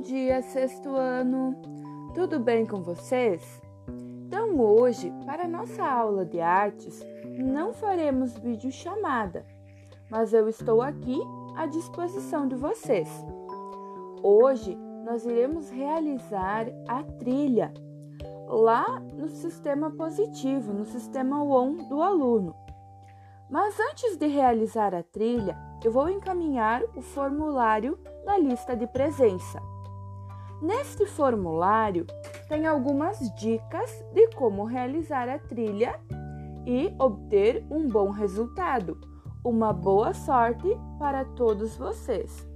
dia, sexto ano! Tudo bem com vocês? Então, hoje, para nossa aula de artes, não faremos videochamada, mas eu estou aqui à disposição de vocês. Hoje, nós iremos realizar a trilha lá no sistema positivo, no sistema ON do aluno. Mas antes de realizar a trilha, eu vou encaminhar o formulário na lista de presença. Neste formulário tem algumas dicas de como realizar a trilha e obter um bom resultado. Uma boa sorte para todos vocês!